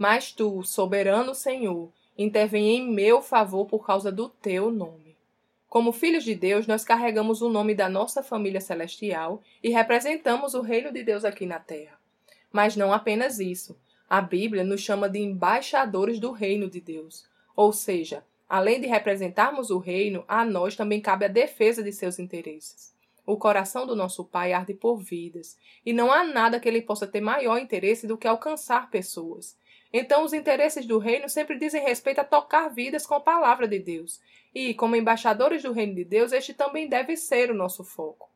Mas tu, soberano Senhor, intervém em meu favor por causa do teu nome. Como filhos de Deus, nós carregamos o nome da nossa família celestial e representamos o reino de Deus aqui na terra. Mas não apenas isso. A Bíblia nos chama de embaixadores do reino de Deus. Ou seja, além de representarmos o reino, a nós também cabe a defesa de seus interesses. O coração do nosso Pai arde por vidas, e não há nada que ele possa ter maior interesse do que alcançar pessoas. Então, os interesses do reino sempre dizem respeito a tocar vidas com a palavra de Deus. E, como embaixadores do reino de Deus, este também deve ser o nosso foco.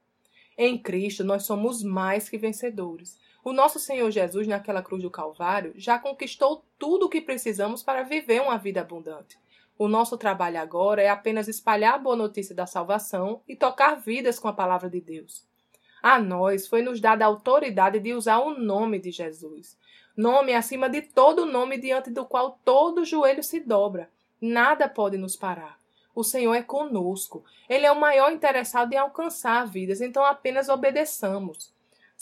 Em Cristo, nós somos mais que vencedores. O nosso Senhor Jesus, naquela cruz do Calvário, já conquistou tudo o que precisamos para viver uma vida abundante. O nosso trabalho agora é apenas espalhar a boa notícia da salvação e tocar vidas com a palavra de Deus. A nós foi nos dada a autoridade de usar o nome de Jesus nome acima de todo nome diante do qual todo joelho se dobra. Nada pode nos parar. O Senhor é conosco. Ele é o maior interessado em alcançar vidas, então apenas obedeçamos.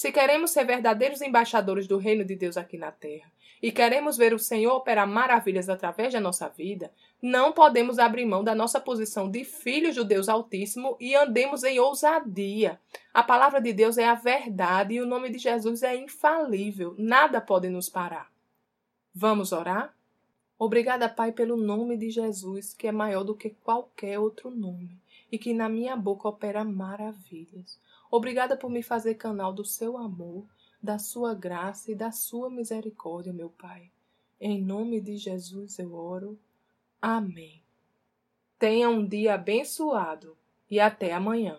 Se queremos ser verdadeiros embaixadores do reino de Deus aqui na terra e queremos ver o Senhor operar maravilhas através da nossa vida, não podemos abrir mão da nossa posição de filhos do Deus Altíssimo e andemos em ousadia. A palavra de Deus é a verdade e o nome de Jesus é infalível. Nada pode nos parar. Vamos orar? Obrigada, Pai, pelo nome de Jesus, que é maior do que qualquer outro nome e que na minha boca opera maravilhas. Obrigada por me fazer canal do seu amor, da sua graça e da sua misericórdia, meu Pai. Em nome de Jesus eu oro. Amém. Tenha um dia abençoado e até amanhã.